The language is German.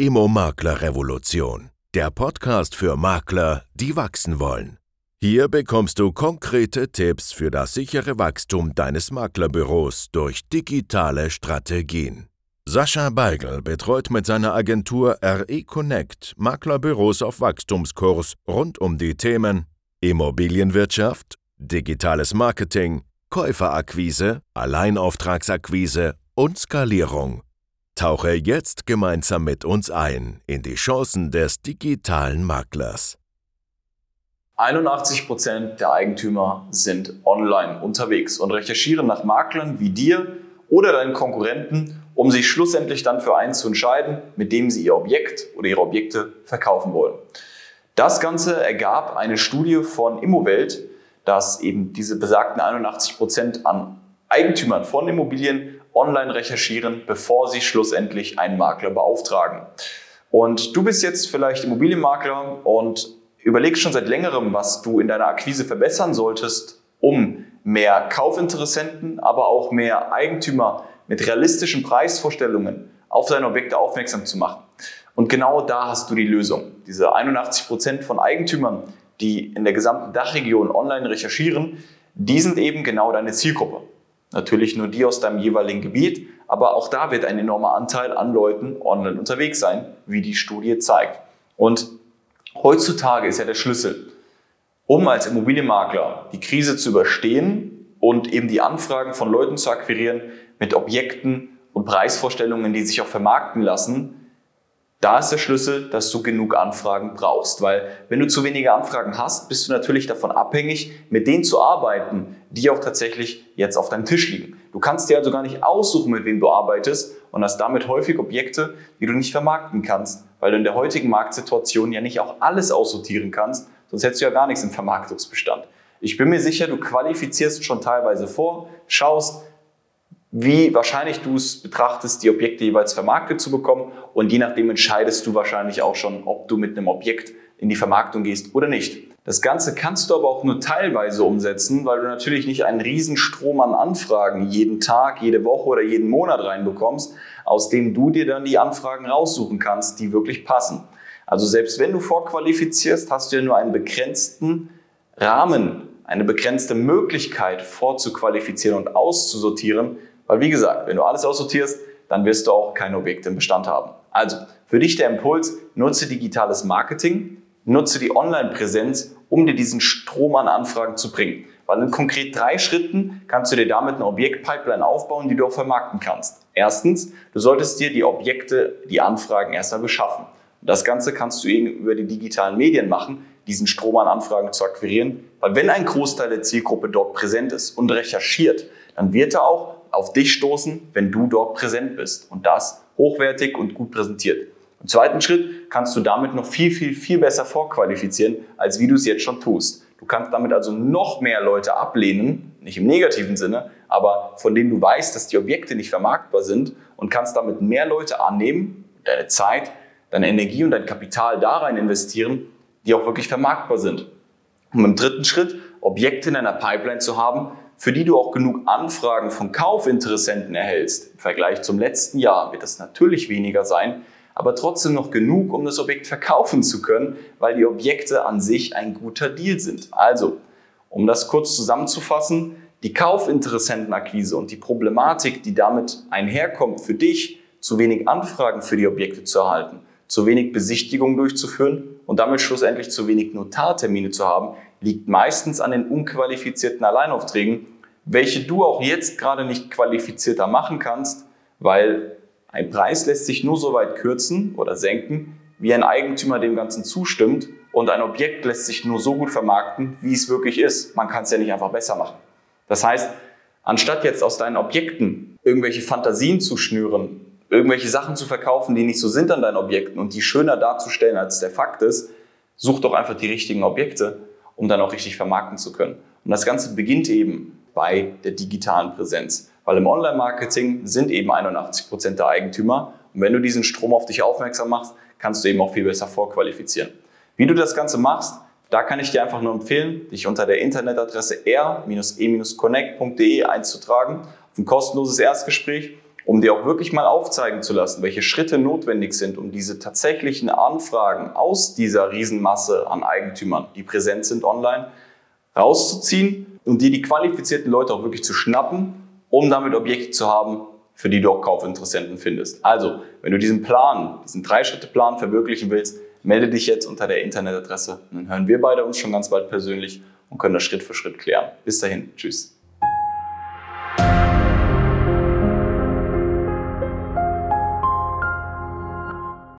Immo-Makler-Revolution, der Podcast für Makler, die wachsen wollen. Hier bekommst du konkrete Tipps für das sichere Wachstum deines Maklerbüros durch digitale Strategien. Sascha Beigel betreut mit seiner Agentur RE Connect Maklerbüros auf Wachstumskurs rund um die Themen Immobilienwirtschaft, digitales Marketing, Käuferakquise, Alleinauftragsakquise und Skalierung. Tauche jetzt gemeinsam mit uns ein in die Chancen des digitalen Maklers. 81% der Eigentümer sind online unterwegs und recherchieren nach Maklern wie dir oder deinen Konkurrenten, um sich schlussendlich dann für einen zu entscheiden, mit dem sie ihr Objekt oder ihre Objekte verkaufen wollen. Das Ganze ergab eine Studie von Immowelt, dass eben diese besagten 81% an Eigentümern von Immobilien online recherchieren, bevor sie schlussendlich einen Makler beauftragen. Und du bist jetzt vielleicht Immobilienmakler und überlegst schon seit längerem, was du in deiner Akquise verbessern solltest, um mehr Kaufinteressenten, aber auch mehr Eigentümer mit realistischen Preisvorstellungen auf deine Objekte aufmerksam zu machen. Und genau da hast du die Lösung. Diese 81 Prozent von Eigentümern, die in der gesamten Dachregion online recherchieren, die sind eben genau deine Zielgruppe. Natürlich nur die aus deinem jeweiligen Gebiet, aber auch da wird ein enormer Anteil an Leuten online unterwegs sein, wie die Studie zeigt. Und heutzutage ist ja der Schlüssel, um als Immobilienmakler die Krise zu überstehen und eben die Anfragen von Leuten zu akquirieren mit Objekten und Preisvorstellungen, die sich auch vermarkten lassen, da ist der Schlüssel, dass du genug Anfragen brauchst, weil wenn du zu wenige Anfragen hast, bist du natürlich davon abhängig, mit denen zu arbeiten, die auch tatsächlich jetzt auf deinem Tisch liegen. Du kannst dir also gar nicht aussuchen, mit wem du arbeitest und hast damit häufig Objekte, die du nicht vermarkten kannst, weil du in der heutigen Marktsituation ja nicht auch alles aussortieren kannst, sonst hättest du ja gar nichts im Vermarktungsbestand. Ich bin mir sicher, du qualifizierst schon teilweise vor, schaust, wie wahrscheinlich du es betrachtest, die Objekte jeweils vermarktet zu bekommen. Und je nachdem entscheidest du wahrscheinlich auch schon, ob du mit einem Objekt in die Vermarktung gehst oder nicht. Das Ganze kannst du aber auch nur teilweise umsetzen, weil du natürlich nicht einen Riesenstrom an Anfragen jeden Tag, jede Woche oder jeden Monat reinbekommst, aus dem du dir dann die Anfragen raussuchen kannst, die wirklich passen. Also selbst wenn du vorqualifizierst, hast du ja nur einen begrenzten Rahmen, eine begrenzte Möglichkeit vorzuqualifizieren und auszusortieren, weil wie gesagt, wenn du alles aussortierst, dann wirst du auch keine Objekte im Bestand haben. Also für dich der Impuls, nutze digitales Marketing, nutze die Online-Präsenz, um dir diesen Strom an Anfragen zu bringen. Weil in konkret drei Schritten kannst du dir damit eine Objektpipeline aufbauen, die du auch vermarkten kannst. Erstens, du solltest dir die Objekte, die Anfragen erstmal beschaffen. Das Ganze kannst du eben über die digitalen Medien machen, diesen Strom an Anfragen zu akquirieren. Weil wenn ein Großteil der Zielgruppe dort präsent ist und recherchiert, dann wird er auch auf dich stoßen, wenn du dort präsent bist und das hochwertig und gut präsentiert. Im zweiten Schritt kannst du damit noch viel, viel, viel besser vorqualifizieren, als wie du es jetzt schon tust. Du kannst damit also noch mehr Leute ablehnen, nicht im negativen Sinne, aber von denen du weißt, dass die Objekte nicht vermarktbar sind und kannst damit mehr Leute annehmen, deine Zeit, deine Energie und dein Kapital da rein investieren, die auch wirklich vermarktbar sind. Und im dritten Schritt, Objekte in einer Pipeline zu haben, für die du auch genug Anfragen von Kaufinteressenten erhältst. Im Vergleich zum letzten Jahr wird das natürlich weniger sein, aber trotzdem noch genug, um das Objekt verkaufen zu können, weil die Objekte an sich ein guter Deal sind. Also, um das kurz zusammenzufassen, die Kaufinteressentenakquise und die Problematik, die damit einherkommt für dich, zu wenig Anfragen für die Objekte zu erhalten, zu wenig Besichtigungen durchzuführen und damit schlussendlich zu wenig Notartermine zu haben, liegt meistens an den unqualifizierten Alleinaufträgen, welche du auch jetzt gerade nicht qualifizierter machen kannst, weil ein Preis lässt sich nur so weit kürzen oder senken, wie ein Eigentümer dem Ganzen zustimmt und ein Objekt lässt sich nur so gut vermarkten, wie es wirklich ist. Man kann es ja nicht einfach besser machen. Das heißt, anstatt jetzt aus deinen Objekten irgendwelche Fantasien zu schnüren, irgendwelche Sachen zu verkaufen, die nicht so sind an deinen Objekten und die schöner darzustellen, als der Fakt ist, such doch einfach die richtigen Objekte um dann auch richtig vermarkten zu können. Und das Ganze beginnt eben bei der digitalen Präsenz, weil im Online-Marketing sind eben 81 Prozent der Eigentümer. Und wenn du diesen Strom auf dich aufmerksam machst, kannst du eben auch viel besser vorqualifizieren. Wie du das Ganze machst, da kann ich dir einfach nur empfehlen, dich unter der Internetadresse r-e-connect.de einzutragen auf ein kostenloses Erstgespräch um dir auch wirklich mal aufzeigen zu lassen, welche Schritte notwendig sind, um diese tatsächlichen Anfragen aus dieser Riesenmasse an Eigentümern, die präsent sind online, rauszuziehen und dir die qualifizierten Leute auch wirklich zu schnappen, um damit Objekte zu haben, für die du auch Kaufinteressenten findest. Also, wenn du diesen Plan, diesen Drei-Schritte-Plan verwirklichen willst, melde dich jetzt unter der Internetadresse. dann hören wir beide uns schon ganz bald persönlich und können das Schritt für Schritt klären. Bis dahin, tschüss.